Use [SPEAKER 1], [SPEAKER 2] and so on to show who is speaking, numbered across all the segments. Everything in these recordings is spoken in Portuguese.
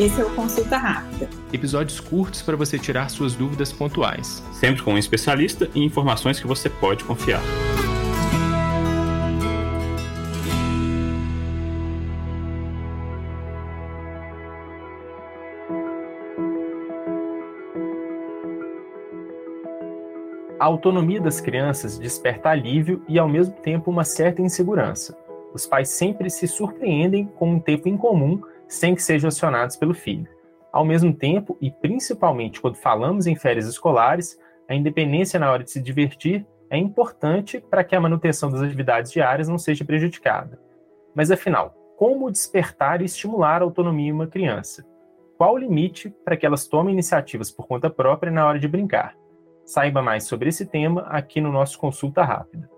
[SPEAKER 1] Esse é o Consulta Rápida.
[SPEAKER 2] Episódios curtos para você tirar suas dúvidas pontuais.
[SPEAKER 3] Sempre com um especialista e informações que você pode confiar.
[SPEAKER 2] A autonomia das crianças desperta alívio e, ao mesmo tempo, uma certa insegurança. Os pais sempre se surpreendem com um tempo incomum sem que sejam acionados pelo filho. Ao mesmo tempo, e principalmente quando falamos em férias escolares, a independência na hora de se divertir é importante para que a manutenção das atividades diárias não seja prejudicada. Mas afinal, como despertar e estimular a autonomia em uma criança? Qual o limite para que elas tomem iniciativas por conta própria na hora de brincar? Saiba mais sobre esse tema aqui no nosso Consulta Rápida.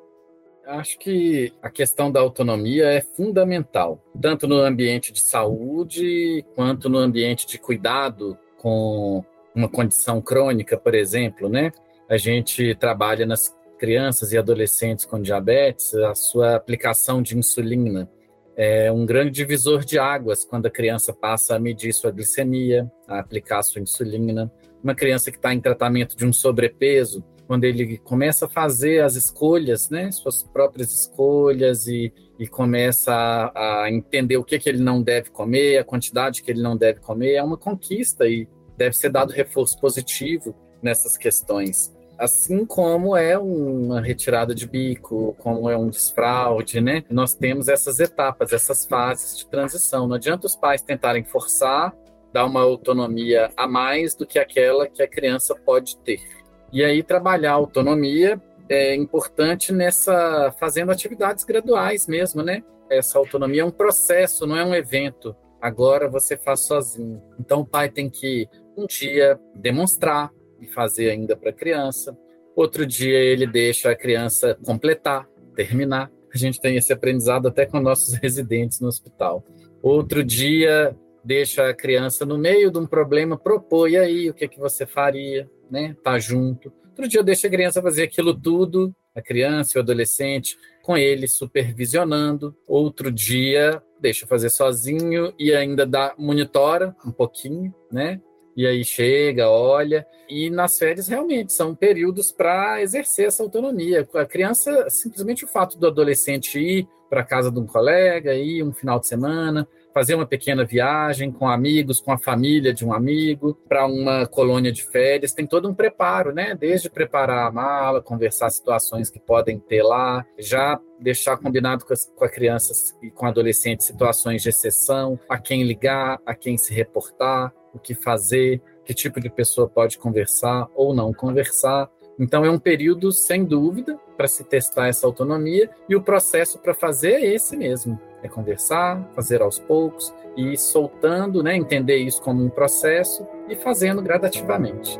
[SPEAKER 4] Acho que a questão da autonomia é fundamental, tanto no ambiente de saúde quanto no ambiente de cuidado com uma condição crônica, por exemplo, né? A gente trabalha nas crianças e adolescentes com diabetes, a sua aplicação de insulina é um grande divisor de águas quando a criança passa a medir sua glicemia, a aplicar sua insulina. Uma criança que está em tratamento de um sobrepeso, quando ele começa a fazer as escolhas, né, suas próprias escolhas e, e começa a, a, entender o que, que ele não deve comer, a quantidade que ele não deve comer, é uma conquista e deve ser dado reforço positivo nessas questões. Assim como é uma retirada de bico, como é um desfraude, né? Nós temos essas etapas, essas fases de transição. Não adianta os pais tentarem forçar, dar uma autonomia a mais do que aquela que a criança pode ter. E aí trabalhar a autonomia é importante nessa fazendo atividades graduais mesmo, né? Essa autonomia é um processo, não é um evento. Agora você faz sozinho. Então o pai tem que um dia demonstrar e fazer ainda para a criança. Outro dia ele deixa a criança completar, terminar. A gente tem esse aprendizado até com nossos residentes no hospital. Outro dia deixa a criança no meio de um problema, propõe aí o que, que você faria, né? Tá junto. Outro dia deixa a criança fazer aquilo tudo, a criança e o adolescente, com ele supervisionando. Outro dia deixa fazer sozinho e ainda dá monitora um pouquinho, né? E aí chega, olha. E nas férias realmente são períodos para exercer essa autonomia. A criança, simplesmente o fato do adolescente ir para casa de um colega, ir um final de semana, fazer uma pequena viagem com amigos, com a família de um amigo, para uma colônia de férias. Tem todo um preparo, né? Desde preparar a mala, conversar situações que podem ter lá, já deixar combinado com, as, com a criança e com adolescente situações de exceção, a quem ligar, a quem se reportar, o que fazer, que tipo de pessoa pode conversar ou não conversar. Então é um período sem dúvida para se testar essa autonomia e o processo para fazer é esse mesmo, é conversar, fazer aos poucos e soltando, né, entender isso como um processo e fazendo gradativamente.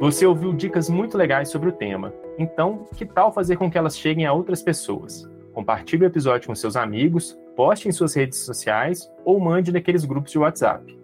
[SPEAKER 2] Você ouviu dicas muito legais sobre o tema. Então, que tal fazer com que elas cheguem a outras pessoas? Compartilhe o episódio com seus amigos, poste em suas redes sociais ou mande naqueles grupos de WhatsApp.